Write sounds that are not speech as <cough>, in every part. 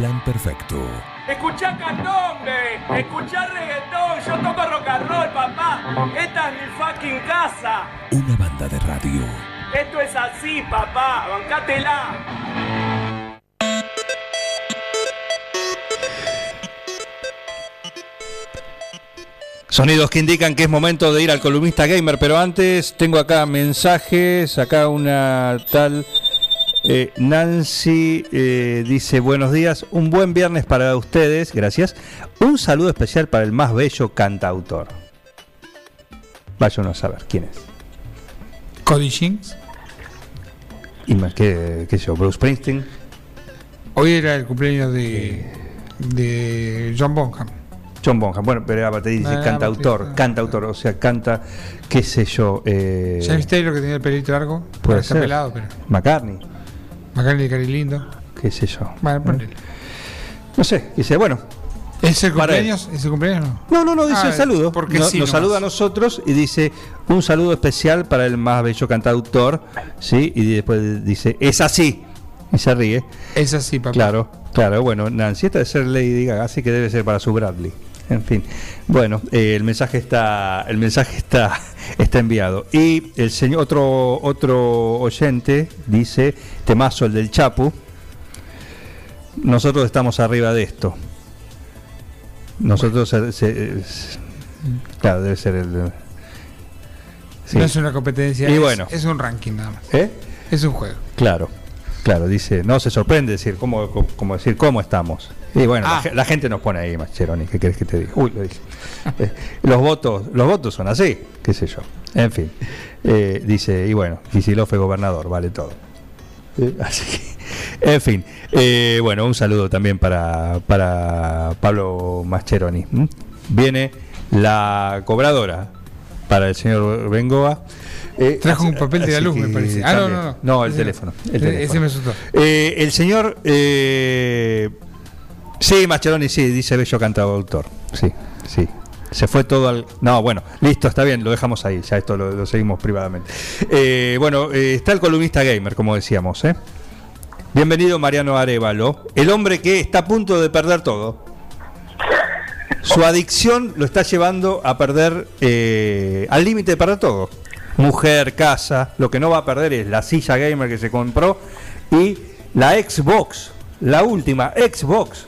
plan perfecto. Escuchá candombe, escuchá reggaetón, yo toco rock and roll, papá. Esta es mi fucking casa. Una banda de radio. Esto es así, papá, bancátela. Sonidos que indican que es momento de ir al columnista gamer, pero antes tengo acá mensajes, acá una tal eh, Nancy eh, dice buenos días, un buen viernes para ustedes, gracias. Un saludo especial para el más bello cantautor. Vaya uno a saber quién es. Cody Jinks. Y más que, qué sé yo, Bruce Springsteen. Hoy era el cumpleaños de, de John Bonham. John Bonham, bueno, pero aparte dice Ah, cantautor, sí. cantautor, o sea, canta, qué sé yo, eh, James Taylor que tenía el pelito largo. puede ser. pelado, pero. McCartney, McCartney de Cari Lindo. qué sé yo. Bueno, ponele. No sé, dice, bueno, ¿Es el cumpleaños? ¿Es el cumpleaños no? No, no, no, dice Ah, saludo. porque No- sí nos nomás. saluda a nosotros y dice un saludo especial para el más bello cantautor, ¿sí? Y después dice, es así. Y se ríe. Es así, papá. Claro, claro. Bueno, Nancy, esta debe ser Lady Gaga, así que debe ser para su Bradley. En fin. Bueno, eh, el mensaje está, el mensaje está, <laughs> está enviado. Y el señor, otro, otro oyente dice, temazo el del Chapu. Nosotros estamos arriba de esto. Nosotros se- se- es- claro, debe ser el sí. No es una competencia. Y es, bueno. es un ranking nada más. ¿Eh? Es un juego. Claro, claro, dice, no se sorprende decir cómo, cómo, cómo decir cómo estamos. Y bueno, la Ah. la, gente nos pone ahí, Mascheroni, ¿qué querés que te diga? Uy, lo dije. <laughs> Eh, los votos, los votos son así, qué sé yo. En fin. Eh, dice, y bueno, Kicillof fue gobernador, vale todo. Eh, Así que, en fin. Eh, bueno, un saludo también para, para Pablo Mascheroni. Viene la cobradora para el señor Bengoa. Eh, Trajo un así- papel de la luz, me parece. Ah, no, no, no. No, el Ese teléfono. El Ese teléfono. me asustó. Eh, el señor. Eh, sí, Mascheroni, sí, dice Bello Cantautor. Sí, sí. Se fue todo al. No, bueno, listo, está bien, lo dejamos ahí. Ya esto lo, lo seguimos privadamente. Eh, bueno, eh, está el columnista gamer, como decíamos. ¿eh? Bienvenido, Mariano Arevalo. El hombre que está a punto de perder todo. Su adicción lo está llevando a perder eh, al límite de perder todo. Mujer, casa, lo que no va a perder es la silla gamer que se compró y la Xbox, la última Xbox.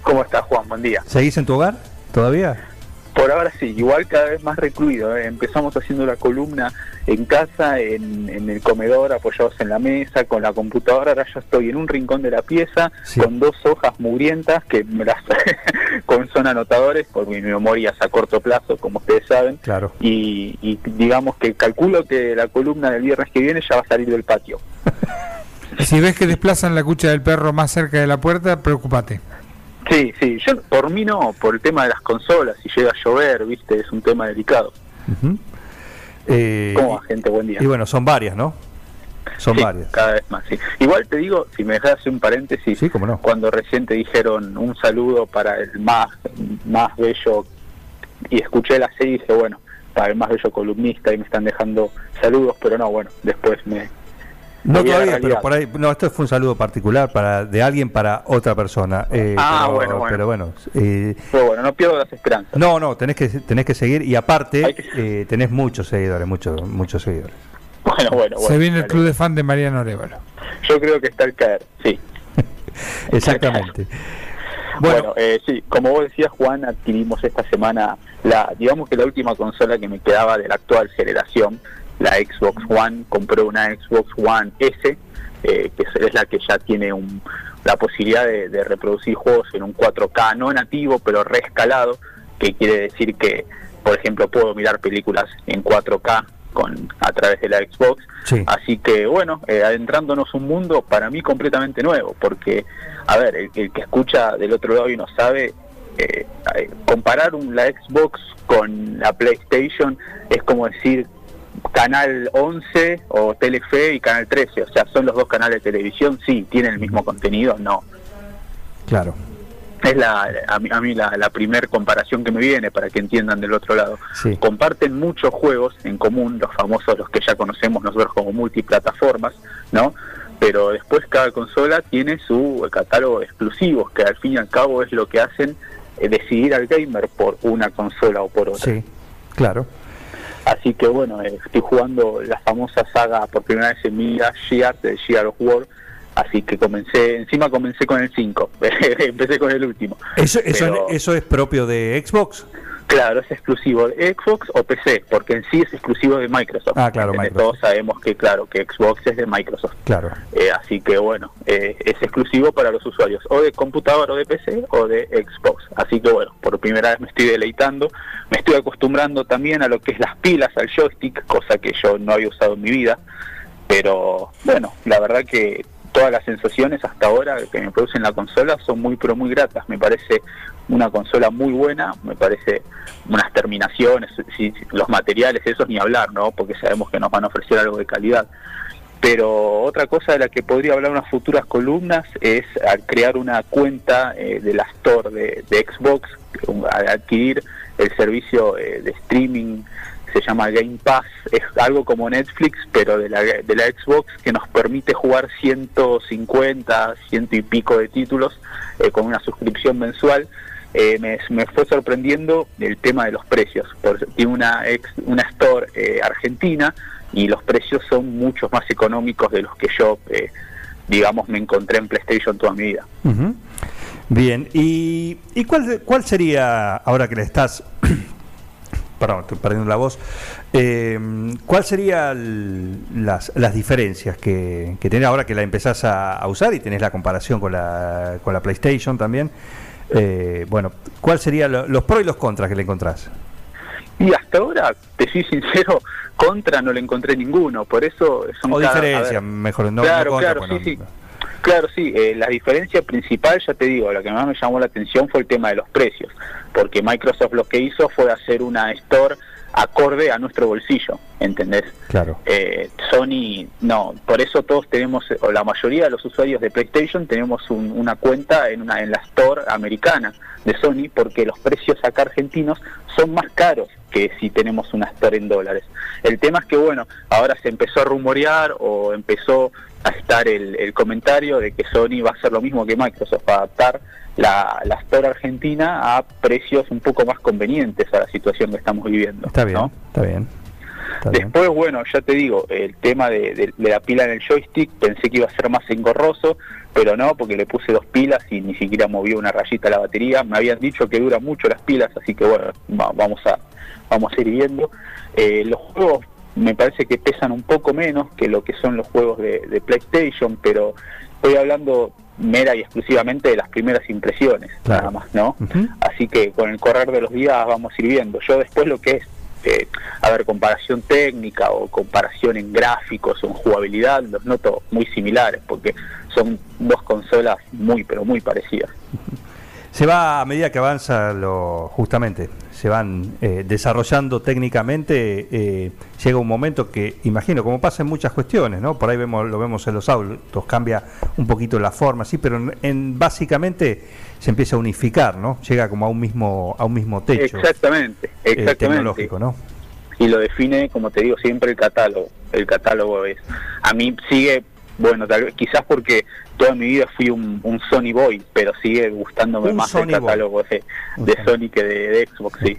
¿Cómo estás, Juan? Buen día. ¿Seguís en tu hogar todavía? Por ahora sí, igual cada vez más recluido. ¿eh? Empezamos haciendo la columna en casa, en, en el comedor, apoyados en la mesa, con la computadora. Ahora ya estoy en un rincón de la pieza, Sí. con dos hojas mugrientas que me las <laughs> con son anotadores, por mi memoria es a corto plazo, como ustedes saben. Claro. Y, y digamos que calculo que la columna del viernes que viene ya va a salir del patio. <laughs> Si ves que desplazan la cucha del perro más cerca de la puerta, preocupate. Sí, sí, yo por mí no, por el tema de las consolas, si llega a llover, viste, es un tema delicado. Ujú. Eh, ¿Cómo va, gente? Buen día. y bueno, son varias, ¿no? Son Sí, varias. Cada vez más, sí. Igual te digo, si me dejas un paréntesis, Sí, cómo no. cuando recién te dijeron un saludo para el más, más bello, y escuché la serie y dije, bueno, para el más bello columnista, y me están dejando saludos, pero no, bueno, después me... No todavía, pero por ahí, no, esto fue un saludo particular para de alguien para otra persona. eh, Ah, pero, bueno, bueno. Pero bueno, eh, Pero bueno, no pierdo las esperanzas. no, no, tenés que tenés que seguir y aparte que- eh, tenés muchos seguidores, muchos muchos seguidores. Bueno, bueno, bueno. Se viene el club de fan de Mariano Arevalo. Yo creo que está al caer, sí. <laughs> Exactamente. Bueno, Bueno, eh, sí, como vos decías, Juan, adquirimos esta semana la, digamos que la última consola que me quedaba de la actual generación, la Xbox One. Compré una Xbox One S, eh, que es- la que ya tiene un, la posibilidad de, de reproducir juegos en un 4K no nativo, pero reescalado, que quiere decir que, por ejemplo, puedo mirar películas en 4K con a través de la Xbox. Sí. Así que bueno, eh, adentrándonos un mundo para mí completamente nuevo, porque, a ver, el, el que escucha del otro lado y no sabe, eh, comparar un- la Xbox con la PlayStation es como decir Canal 11 o Telefe y Canal 13, o sea, son los dos canales de televisión, sí, tienen el mismo contenido, no. claro. Es la, a mí, a mí la, la primer comparación que me viene para que entiendan del otro lado. Sí. Comparten muchos juegos en común, los famosos, los que ya conocemos nosotros como multiplataformas, ¿no? pero después cada consola tiene su catálogo de exclusivos, que al fin y al cabo es lo que hacen eh, decidir al gamer por una consola o por otra. Sí, claro. Así que bueno, eh, estoy jugando la famosa saga por primera vez en mi vida, Gear, de Gear of War, así que comencé, encima comencé con el 5, <laughs> empecé con el último. ¿Eso, eso, Pero- ¿Eso es propio de Xbox? Claro, es exclusivo de Xbox o PC, porque en sí es exclusivo de Microsoft. Ah, claro. Todos sabemos que, claro, que Xbox es de Microsoft. Claro. Eh, así que bueno, eh, es exclusivo para los usuarios o de computador o de PC o de Xbox. Así que bueno, por primera vez me estoy deleitando, me estoy acostumbrando también a lo que es las pilas, al joystick, cosa que yo no había usado en mi vida. Pero bueno, la verdad que todas las sensaciones hasta ahora que me producen la consola son muy pero muy gratas. Me parece una consola muy buena, me parece unas terminaciones, los materiales, esos ni hablar, ¿no? Porque sabemos que nos van a ofrecer algo de calidad. Pero otra cosa de la que podría hablar unas futuras columnas es al crear una cuenta eh, de la Store de, Xbox, adquirir el servicio eh, de streaming, se llama Game Pass, es algo como Netflix, pero de la, de la Xbox, que nos permite jugar 150, ciento y pico de títulos eh, con una suscripción mensual. Eh, me, fue sorprendiendo el tema de los precios. Tiene una, ex, una store eh, argentina y los precios son mucho más económicos de los que yo, digamos, me encontré en PlayStation toda mi vida. Bien, ¿y, y cuál, cuál sería, ahora que le estás, perdón, estoy perdiendo la voz, eh, cuál serían las, las diferencias que, que tenés ahora que la empezás a, a usar y tenés la comparación con la, con la PlayStation también? Eh, bueno, ¿cuál serían lo- los pros y los contras que le encontrás? Y hasta ahora, te soy sincero, contra no le encontré ninguno, por eso son O cada- diferencia, ver, mejor, no, claro, no contra, claro, pues sí, no- sí. Claro, sí, eh, la diferencia principal, ya te digo, la que más me llamó la atención fue el tema de los precios, porque Microsoft lo que hizo fue hacer una store acorde a nuestro bolsillo, ¿entendés? Claro. Eh, Sony, no, por eso todos tenemos, o la mayoría de los usuarios de PlayStation tenemos un- una cuenta en, una, en la Store americana de Sony, porque los precios acá argentinos son más caros que si tenemos una Store en dólares. El tema es que, bueno, ahora se empezó a rumorear o empezó a estar el, el comentario de que Sony va a hacer lo mismo que Microsoft, va a adaptar la, la Store argentina a precios un poco más convenientes a la situación que estamos viviendo. Está bien, ¿no? está bien. está bien. Después, bueno, ya te digo, el tema de, de- de la pila en el joystick, pensé que iba a ser más engorroso, pero no, porque le puse dos pilas y ni siquiera movió una rayita la batería. Me habían dicho que dura mucho las pilas, así que bueno, va- vamos a vamos a ir viendo. Eh, los juegos me parece que pesan un poco menos que lo que son los juegos de, de PlayStation, pero estoy hablando mera y exclusivamente de las primeras impresiones, Claro. nada más, ¿no? Así que con el correr de los días vamos a ir viendo. Yo después lo que es, eh, a ver, comparación técnica o comparación en gráficos o en jugabilidad, los noto muy similares porque son dos consolas muy, pero muy parecidas. <laughs> Se va a medida que avanza lo justamente, se van eh, desarrollando técnicamente, eh, llega un momento que, imagino, como pasa en muchas cuestiones, ¿no? Por ahí vemos, lo vemos en los autos, cambia un poquito la forma, sí, pero en, en- básicamente se empieza a unificar, ¿no? Llega como a un mismo, a un mismo techo Exactamente, eh, exactamente. tecnológico, ¿no? y lo define, como te digo, siempre el catálogo. El catálogo es, a mí sigue, bueno, tal vez, quizás porque toda mi vida fui un, un Sony Boy, pero sigue gustándome Un más Sony el catálogo de, Sony. Sony que de, de Xbox, sí.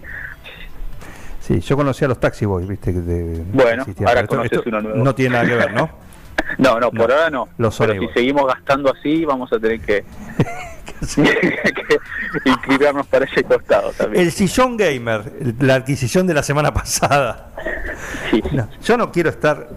Sí, yo conocía a los Taxi Boys, ¿viste? que de- Bueno, existían, ahora pero conoces uno nuevo. No tiene nada que ver, ¿no? <laughs> No, no, por No, ahora no. los Sony pero si seguimos gastando así, vamos a tener que, <laughs> <laughs> que inclinarnos para ese costado también. El sillón gamer, la adquisición de la semana pasada. Sí. No, yo no quiero estar.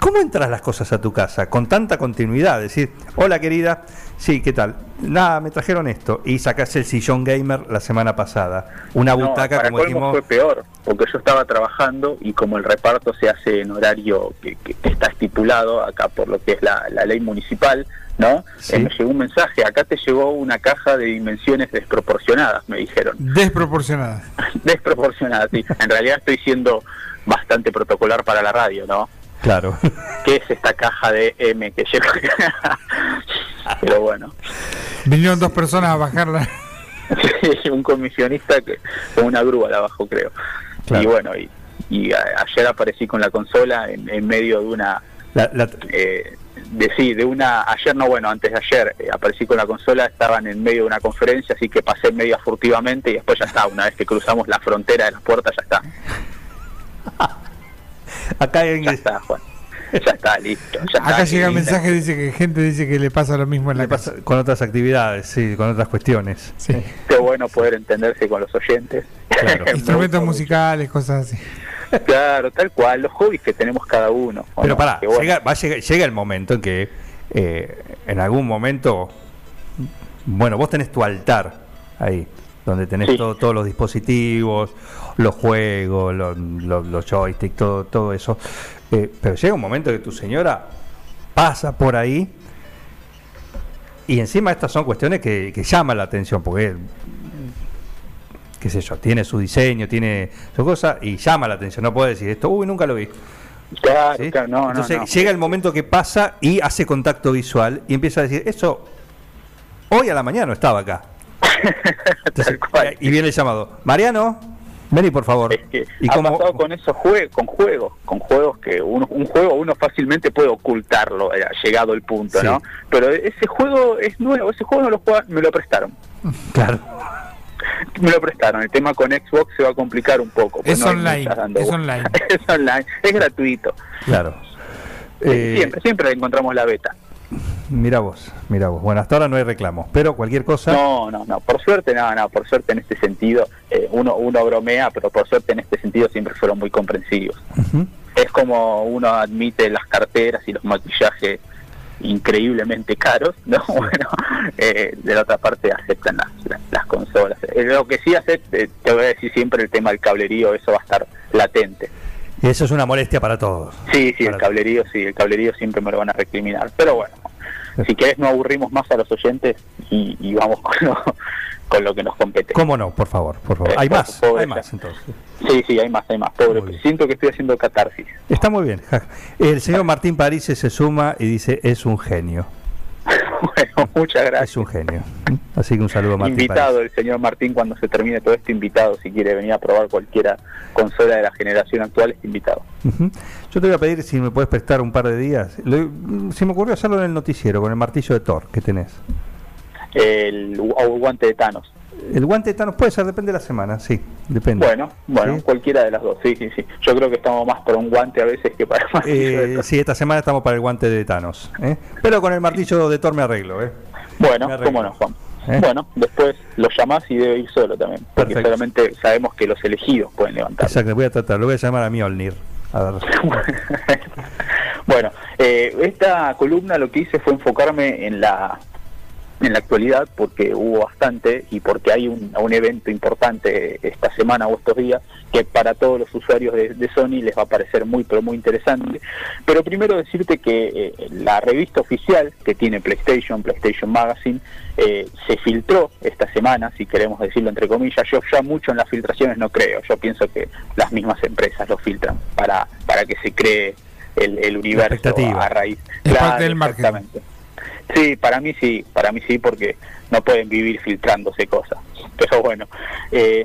¿Cómo entras las cosas a tu casa? Con tanta continuidad. Decir, hola querida, sí, ¿qué tal? Nada, me trajeron esto. Y sacaste el sillón gamer la semana pasada. Una No, butaca, para como dijimos. fue peor, porque yo estaba trabajando y como el reparto se hace en horario que, está estipulado acá por lo que es la, la ley municipal, ¿no? Sí. Eh, me llegó un mensaje, acá te llegó una caja de dimensiones desproporcionadas, me dijeron. Desproporcionada. <laughs> Desproporcionadas, sí. En realidad estoy siendo bastante protocolar para la radio, ¿no? Claro. <laughs> ¿Qué es esta caja de M que llegó? <laughs> Pero bueno, Vinieron dos personas a bajarla. <laughs> Sí, un comisionista que con una grúa la bajó, creo. Claro. Y bueno, y, y a- ayer aparecí con la consola en, en medio de una La- la- eh, de sí, de una, ayer no, bueno, antes de ayer eh, aparecí con la consola, estaban en medio de una conferencia, así que pasé medio furtivamente y después ya está, una vez que cruzamos la frontera de las puertas ya está, Acá hay ya está, Juan, ya está, listo. Ya Acá está, llega y- mensaje, dice que gente dice que le pasa lo mismo en la le casa. pasa con otras actividades, sí, con otras cuestiones. Sí. Qué bueno poder entenderse con los oyentes. Claro. <laughs> Instrumentos musicales, cosas así. Claro, tal cual, los hobbies que tenemos cada uno. ¿o Pero no? pará, bueno, llega, va a llegar- llega el momento en que eh, en algún momento, bueno, vos tenés tu altar ahí, donde tenés Sí. todo- todos los dispositivos, los juegos, los, los, los joysticks, todo, todo eso. Eh, pero llega un momento que tu señora pasa por ahí y encima estas son cuestiones que, que llaman la atención, porque qué sé yo, tiene su diseño, tiene su cosa y llama la atención. No puede decir esto, uy, nunca lo vi. Claro, ¿sí? claro, no, Entonces no, no. llega el momento que pasa y hace contacto visual y empieza a decir, eso hoy a la mañana no estaba acá. Entonces, <laughs> Tal cual. y viene el llamado, Mariano, vení por favor. Es que ¿Y ha cómo- pasado con esos juegos, con juegos, con juegos que uno, un juego uno fácilmente puede ocultarlo, eh, llegado el punto, Sí. ¿no? Pero ese juego es nuevo, ese juego no lo juega, me lo prestaron, Claro. me lo prestaron. El tema con Xbox se va a complicar un poco. pues Es no online, es online. <laughs> es online, es gratuito. Claro. Eh, siempre, siempre encontramos la beta. Mira vos, mira vos. Bueno, hasta ahora no hay reclamos, pero cualquier cosa. No, no, no, por suerte, no, no, por suerte en este sentido, eh, uno, uno bromea, pero por suerte en este sentido siempre fueron muy comprensivos. Es como uno admite las carteras y los maquillajes increíblemente caros, ¿no? Bueno, <laughs> eh, de la otra parte aceptan las, las, las consolas. Eh, lo que sí eh, te voy a decir siempre el tema del cablerío, eso va a estar latente. Y eso es una molestia para todos. Sí, sí, el cablerío, sí, el cablerío siempre me lo van a recriminar. Pero bueno, si querés no aburrimos más a los oyentes y, y vamos con lo, con lo que nos compete. ¿Cómo no? Por favor, por favor. Eh, Hay más, hay más entonces. Sí, sí, hay más, hay más. Pobre, siento que estoy haciendo catarsis. Está muy bien. El señor Martín París se suma y dice, es un genio. Bueno, <laughs> muchas gracias. Es un genio. Así que un saludo a Martín invitado París. el señor Martín cuando se termine todo esto invitado si quiere venir a probar cualquiera consola de la generación actual está invitado. Yo te voy a pedir si me puedes prestar un par de días. Lo- se me ocurrió hacerlo en el noticiero con el martillo de Thor que tenés. el, el guante de Thanos El guante de Thanos puede ser, depende de la semana, sí, depende. bueno bueno ¿Sí? cualquiera de las dos sí sí sí yo creo que estamos más para un guante a veces que para un martillo de Eh, sí, esta semana estamos para el guante de Thanos. ¿eh? Pero con el martillo de Thor me arreglo. ¿eh? bueno me arreglo. cómo no Juan ¿Eh? bueno después lo llamás y debe ir solo también porque Perfecto. solamente sabemos que los elegidos pueden levantar Exacto, voy a tratar, lo voy a llamar a Mjolnir. A ver. <laughs> bueno, eh, esta columna lo que hice fue enfocarme en la en la actualidad porque hubo bastante y porque hay un, un evento importante esta semana o estos días que para todos los usuarios de, de Sony les va a parecer muy pero muy interesante. Pero primero decirte que eh, la revista oficial que tiene PlayStation, PlayStation Magazine, eh, se filtró esta semana, si queremos decirlo entre comillas. Yo ya mucho en las filtraciones no creo. Yo pienso que las mismas empresas lo filtran para, para que se cree el, el universo a raíz. Es parte del marketing. exactamente. Sí, para mí sí, para mí sí, porque no pueden vivir filtrándose cosas. Pero bueno, eh,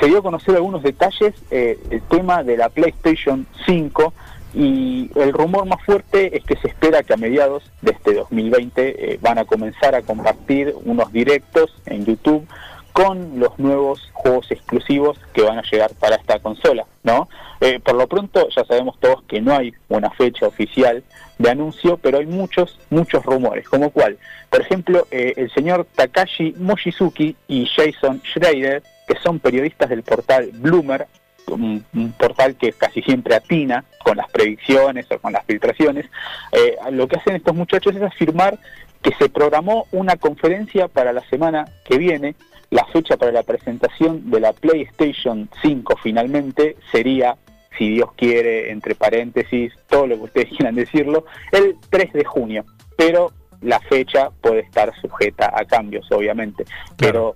se dio a conocer algunos detalles eh, el tema de la PlayStation 5 y el rumor más fuerte es que se espera que a mediados de este 2020 eh, van a comenzar a compartir unos directos en YouTube con los nuevos juegos exclusivos que van a llegar para esta consola, ¿no? Eh, por lo pronto ya sabemos todos que no hay una fecha oficial de anuncio, pero hay muchos, muchos rumores, como cuál, por ejemplo, eh, el señor Takashi Mochizuki y Jason Schreider, que son periodistas del portal Bloomer, un, portal que casi siempre atina con las predicciones o con las filtraciones, eh, lo que hacen estos muchachos es afirmar que se programó una conferencia para la semana que viene. La fecha para la presentación de la PlayStation 5 finalmente sería, si Dios quiere, entre paréntesis, todo lo que ustedes <laughs> quieran decirlo, el 3 de junio. Pero la fecha puede estar sujeta a cambios, obviamente. Pero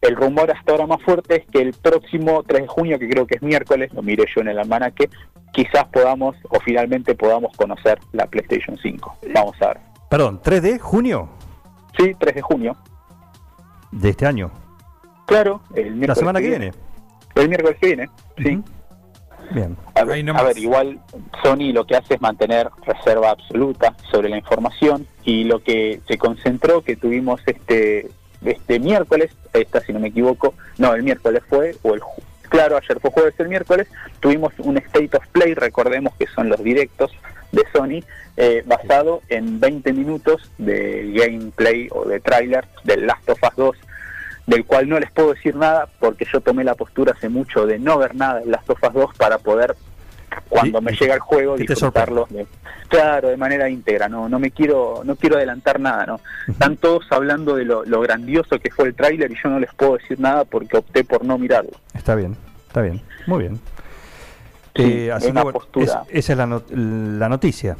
el rumor hasta ahora más fuerte es que el próximo 3 de junio, que creo que es miércoles, lo miré yo en el almanaque, quizás podamos o finalmente podamos conocer la PlayStation 5. Vamos a ver. Perdón, 3 de junio Sí, 3 de junio. de este año. Claro, el miércoles La semana que viene. El miércoles que viene, sí. Bien. A ver, a igual Sony lo que hace es mantener reserva absoluta sobre la información y lo que se concentró que tuvimos este este miércoles, esta si no me equivoco, no, el miércoles fue, o el ju- claro, ayer fue jueves, el miércoles, tuvimos un State of Play, recordemos que son los directos de Sony, eh, basado en 20 minutos de gameplay o de tráiler del Last of Us 2 del cual no les puedo decir nada porque yo tomé la postura hace mucho de no ver nada en las Us 2 para poder cuando Y- me llega el juego disfrutarlo de- claro de manera íntegra no no me quiero no quiero adelantar nada no están todos hablando de lo, lo grandioso que fue el tráiler y yo no les puedo decir nada porque opté por no mirarlo Está bien, está bien. Muy bien. Sí, Eh, así una que, bueno, postura. es- esa es la, not- la noticia.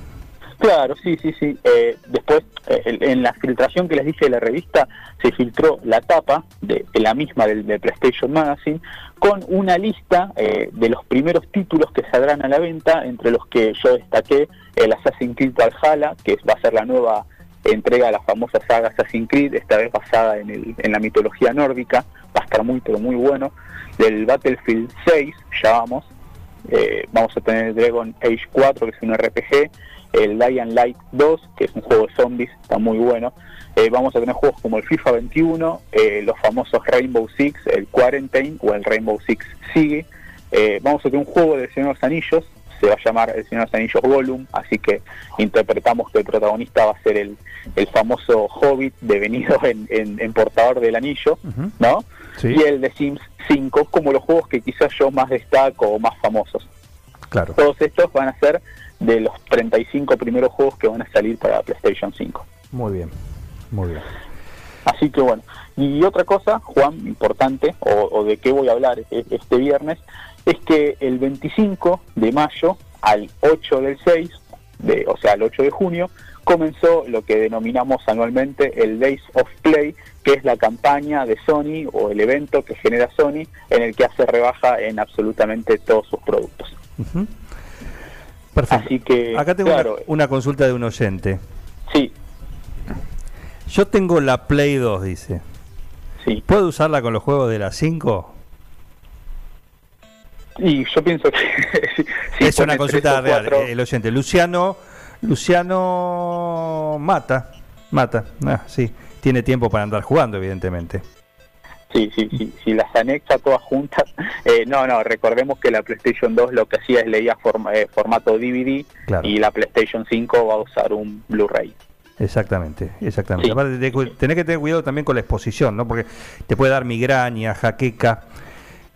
Claro, sí, sí, sí. Eh, después, eh, en la filtración que les dije de la revista, se filtró la tapa de, de la misma del, de PlayStation Magazine con una lista eh, de los primeros títulos que saldrán a la venta, entre los que yo destaqué el Assassin's Creed Valhalla, que va a ser la nueva entrega de la famosa saga Assassin's Creed, esta vez basada en, el- en la mitología nórdica, va a estar muy, pero muy bueno. Del Battlefield 6, ya vamos, eh, vamos a tener Dragon Age 4, que es un RPG, el Lion Light 2, que es un juego de zombies, está muy bueno. Eh, vamos a tener juegos como el FIFA 21, eh, los famosos Rainbow Six, el Quarantine o el Rainbow Six Siege. Eh, vamos a tener un juego del Señor de los Anillos, se va a llamar El Señor de los Anillos Gollum, así que interpretamos que el protagonista va a ser el, el famoso hobbit devenido en, en- en portador del anillo. ¿no? Sí. Y el de Sims 5, como los juegos que quizás yo más destaco o más famosos. Claro. Todos estos van a ser de los 35 primeros juegos que van a salir para PlayStation 5. Muy bien. Muy bien. Así que bueno. Y otra cosa, Juan, importante, o, o de qué voy a hablar e- este viernes, es que el 25 de mayo al 8 del 6, de, o sea, el 8 de junio, comenzó lo que denominamos anualmente el Days of Play, que es la campaña de Sony o el evento que genera Sony en el que hace rebaja en absolutamente todos sus productos. Perfecto. Así que, Acá tengo claro, una, una consulta de un oyente. sí, Yo tengo la Play 2, dice. sí. ¿Puedo usarla con los juegos de la 5? Y yo pienso que... <laughs> si- es una consulta real. El oyente. Luciano. Luciano Mata. Mata. Ah, sí. Tiene tiempo para andar jugando, evidentemente. Sí, sí, sí, si las anexa todas juntas. <laughs> Eh, no, no, recordemos que la PlayStation 2 lo que hacía es leía forma- eh, formato DVD Claro. y la PlayStation 5 va a usar un Blu-ray. Exactamente, exactamente. Sí. Aparte, de- tenés que tener cuidado también con la exposición, ¿no? Porque te puede dar migraña, jaqueca,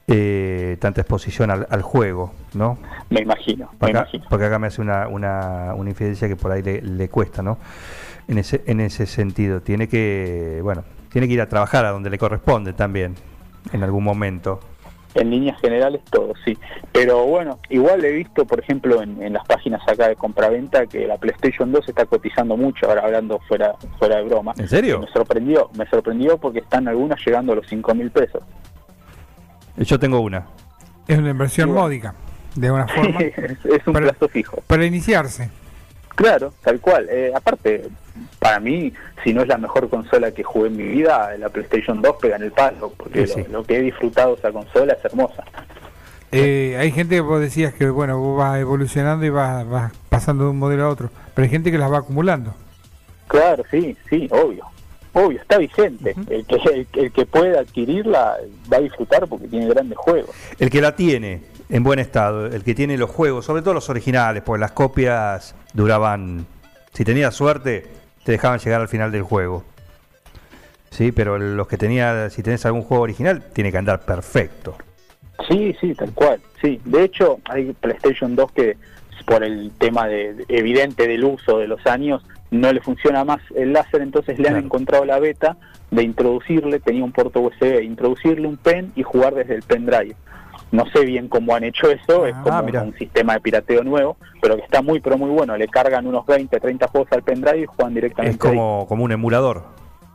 eh, tanta exposición al, al juego, ¿no? Me imagino, me acá, imagino. porque acá me hace una, una, una infidencia que por ahí le, le cuesta, ¿no? En ese, en ese sentido. Tiene que, bueno, tiene que ir a trabajar a donde le corresponde también, en algún momento. En líneas generales todo, sí. Pero bueno, igual he visto, por ejemplo, en, en las páginas acá de compraventa que la PlayStation 2 está cotizando mucho, ahora hablando fuera fuera de broma. ¿En serio? Me sorprendió, me sorprendió porque están algunas llegando a los 5 mil pesos. Yo tengo una. Es una inversión Bueno. módica, de una forma, es, <laughs> es un Para- plazo fijo. para iniciarse. Claro, tal cual. Eh, aparte, para mí, si no es la mejor consola que jugué en mi vida, la PlayStation 2 pega en el palo, porque Sí, lo, sí. lo que he disfrutado esa consola es hermosa. Eh, hay gente que vos decías que bueno, vos vas evolucionando y vas, vas pasando de un modelo a otro, pero hay gente que las va acumulando. Claro, sí, sí, obvio. Obvio, está vigente. el, que, el, el que pueda adquirirla va a disfrutar porque tiene grandes juegos. El que la tiene en buen estado, el que tiene los juegos, sobre todo los originales, porque las copias duraban, si tenías suerte, te dejaban llegar al final del juego. Sí, pero los que tenía, si tenés algún juego original, tiene que andar perfecto. Sí, sí, tal cual. Sí, de hecho, hay PlayStation 2 que por el tema de, de- evidente del uso de los años no le funciona más el láser, entonces le han encontrado la beta de introducirle, tenía un puerto USB, introducirle un pen y jugar desde el pendrive. No sé bien cómo han hecho eso, es Ah, como mirá. un sistema de pirateo nuevo, pero que está muy, pero muy bueno. Le cargan unos 20, 30 juegos al pendrive y juegan directamente. Es como, como un emulador.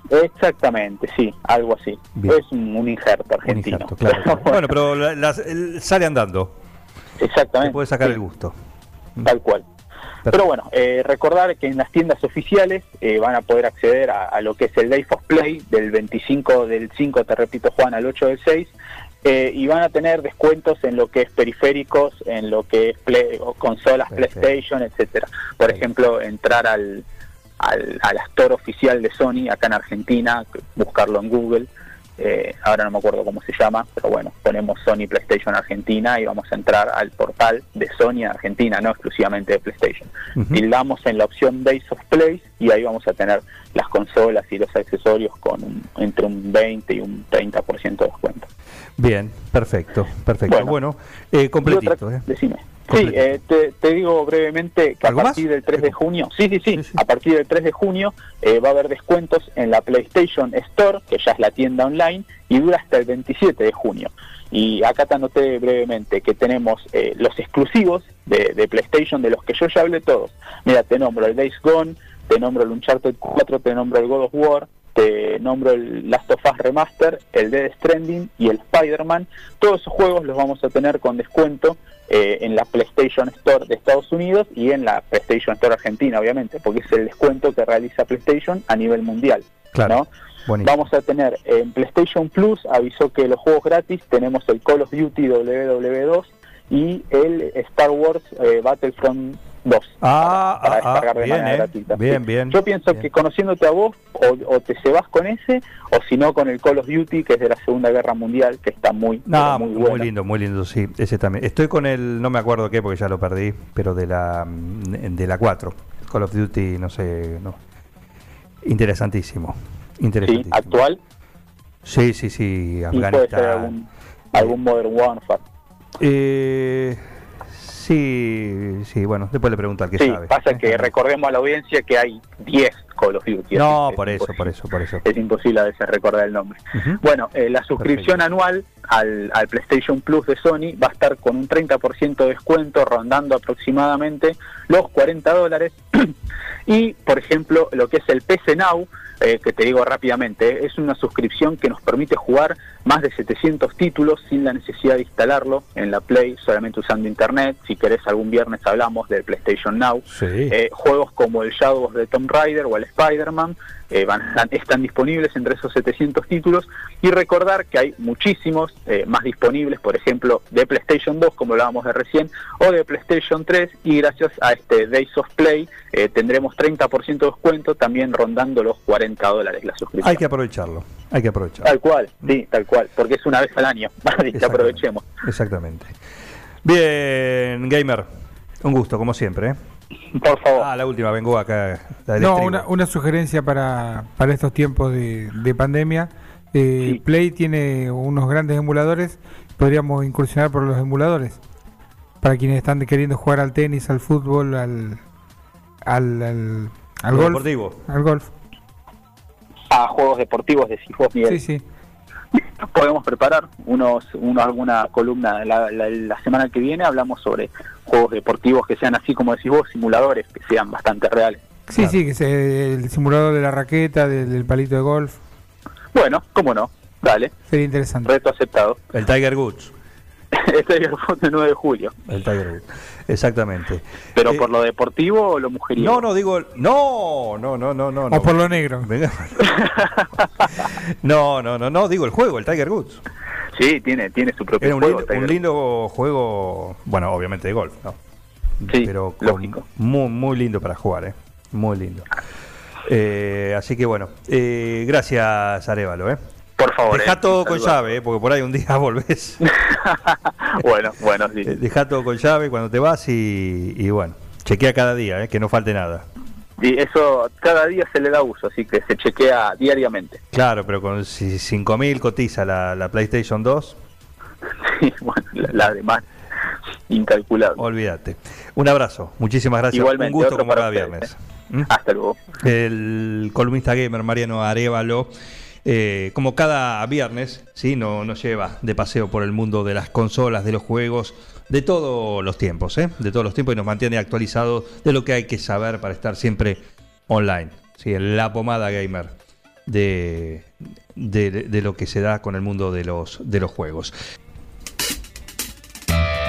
Exactamente, sí, algo así. Bien. Es un, un injerto Un argentino. injerto, claro, <laughs> claro. Bueno, pero la- el- sale andando. Te Exactamente. puede sacar sí. el gusto. Tal cual. Pero bueno, eh, recordar que en las tiendas oficiales eh, van a poder acceder a, a lo que es el Days of Play del 25 del 5, te repito Juan, al 8 del 6, Eh, y van a tener descuentos en lo que es periféricos, en lo que es play- o consolas Perfecto. PlayStation, etcétera. Por Perfecto. ejemplo, entrar al, al, al store oficial de Sony acá en Argentina, buscarlo en Google. Eh, ahora no me acuerdo cómo se llama, pero bueno, ponemos Sony PlayStation Argentina y vamos a entrar al portal de Sony Argentina, no exclusivamente de PlayStation. Tildamos en la opción Days of Play y ahí vamos a tener las consolas y los accesorios con un- entre un 20 y un 30% de descuento. Bien, perfecto, perfecto. Bueno, Bueno. eh, completito. otra- ¿eh? decime. Sí, eh, te, te digo brevemente que a partir del 3 de junio, sí, sí, sí, Sí, sí. a partir del 3 de junio eh, va a haber descuentos en la PlayStation Store, que ya es la tienda online, y dura hasta el 27 de junio. Y acá te anoté brevemente que tenemos eh, los exclusivos de, de PlayStation, de los que yo ya hablé todos. Mira, te nombro el Days Gone, te nombro el Uncharted 4, te nombro el God of War, te nombro el Last of Us Remaster, el Dead Stranding y el Spider-Man. Todos esos juegos los vamos a tener con descuento eh, en la PlayStation Store de Estados Unidos y en la PlayStation Store Argentina, obviamente, porque es el descuento que realiza PlayStation a nivel mundial. Claro. ¿no? Vamos a tener en PlayStation Plus, avisó que los juegos gratis tenemos el Call of Duty WW2 y el Star Wars eh, Battlefront 2. Ah, para ah, ah, descargar de bien, manera eh. gratuita. Bien, Sí. bien, Yo pienso bien. que conociéndote a vos, o, o te cebas con ese, o si no con el Call of Duty, que es de la Segunda Guerra Mundial, que está muy, No, muy, muy, bueno. lindo, muy lindo, sí, ese también. Estoy con el, no me acuerdo qué, porque ya lo perdí, pero de la mm, de la 4, Call of Duty, no sé, no. Interesantísimo, Sí, interesantísimo. actual, Sí, sí, sí, y puede ser Afganistán. algún, algún Modern Warfare. Eh, sí, sí, bueno, después le pregunto al que Sí, sabe. pasa que recordemos a la audiencia que hay 10 Call of Duty. No, por es eso, por eso, por eso. Es imposible a veces recordar el nombre. Bueno, eh, la suscripción anual al, al PlayStation Plus de Sony va a estar con un 30% de descuento, rondando aproximadamente los 40 dólares. <clears throat> y, por ejemplo, lo que es el PC Now, eh, que te digo rápidamente, eh, es una suscripción que nos permite jugar más de 700 títulos sin la necesidad de instalarlo en la Play, solamente usando Internet. Si querés, algún viernes hablamos del PlayStation Now. Sí. Eh, juegos como el Shadow of the Tomb Raider o el Spider-Man eh, van- están, disponibles entre esos 700 títulos y recordar que hay muchísimos eh, más disponibles, por ejemplo, de PlayStation 2, como hablábamos de recién, o de PlayStation 3 y gracias a este Days of Play eh, tendremos 30% de descuento, también rondando los 40 dólares la suscripción. Hay que aprovecharlo, hay que aprovecharlo. Tal cual, sí, tal cual, porque es una vez al año, <laughs> así que aprovechemos. Exactamente. Bien, Gamer, un gusto, como siempre. Por favor. Ah, la última, vengo acá. No, una, una sugerencia para, para estos tiempos de, de pandemia. Eh, Sí. Play tiene unos grandes emuladores. Podríamos incursionar por los emuladores. Para quienes están queriendo jugar al tenis, al fútbol, al, al, al, golf. deportivo. Al golf. A juegos deportivos decís vos, Miguel. Sí, sí. Podemos preparar unos, uno, alguna columna la, la- la semana que viene hablamos sobre juegos deportivos que sean así como decís vos simuladores que sean bastante reales Sí, Claro. sí, que se, el simulador de la raqueta, del, del palito de golf. bueno cómo no dale Sería interesante. reto aceptado El Tiger Woods. <laughs> este es el fondo del 9 de julio El Tiger Woods. Exactamente. pero Eh, por lo deportivo o lo mujeriego No, no, digo. No, no, no, no, no. O no. por lo negro. <laughs> Venga. No, no, no, no, digo el juego, el Tiger Woods. sí tiene tiene su propio Era un juego lindo, un Tiger. lindo juego, bueno, obviamente de golf, ¿no? Sí, Pero con- lógico. muy, muy lindo para jugar, ¿eh? Muy lindo. Eh, así que bueno, eh, gracias Arevalo, ¿eh? Por favor Deja eh, todo con llave, ¿eh? porque por ahí un día <laughs> volvés. <laughs> bueno bueno sí Eh, Deja todo con llave cuando te vas y, y bueno, chequea cada día, ¿eh? que no falte nada. y eso cada día se le da uso así que se chequea diariamente Claro, pero con si 5.000 cotiza la, la PlayStation 2, <laughs> sí, bueno la, la demás incalculable olvídate. Un abrazo, muchísimas gracias. Igualmente, un gusto como cada ustedes, viernes. ¿Mm? hasta luego el columnista gamer Mariano Arevalo, eh, como cada viernes, ¿sí? No, nos lleva de paseo por el mundo de las consolas, de los juegos, de todos los tiempos, ¿eh? de todos los tiempos y nos mantiene actualizados de lo que hay que saber para estar siempre online. ¿sí? La pomada gamer de, de, de lo que se da con el mundo de los, de los juegos.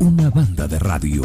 Una banda de radio.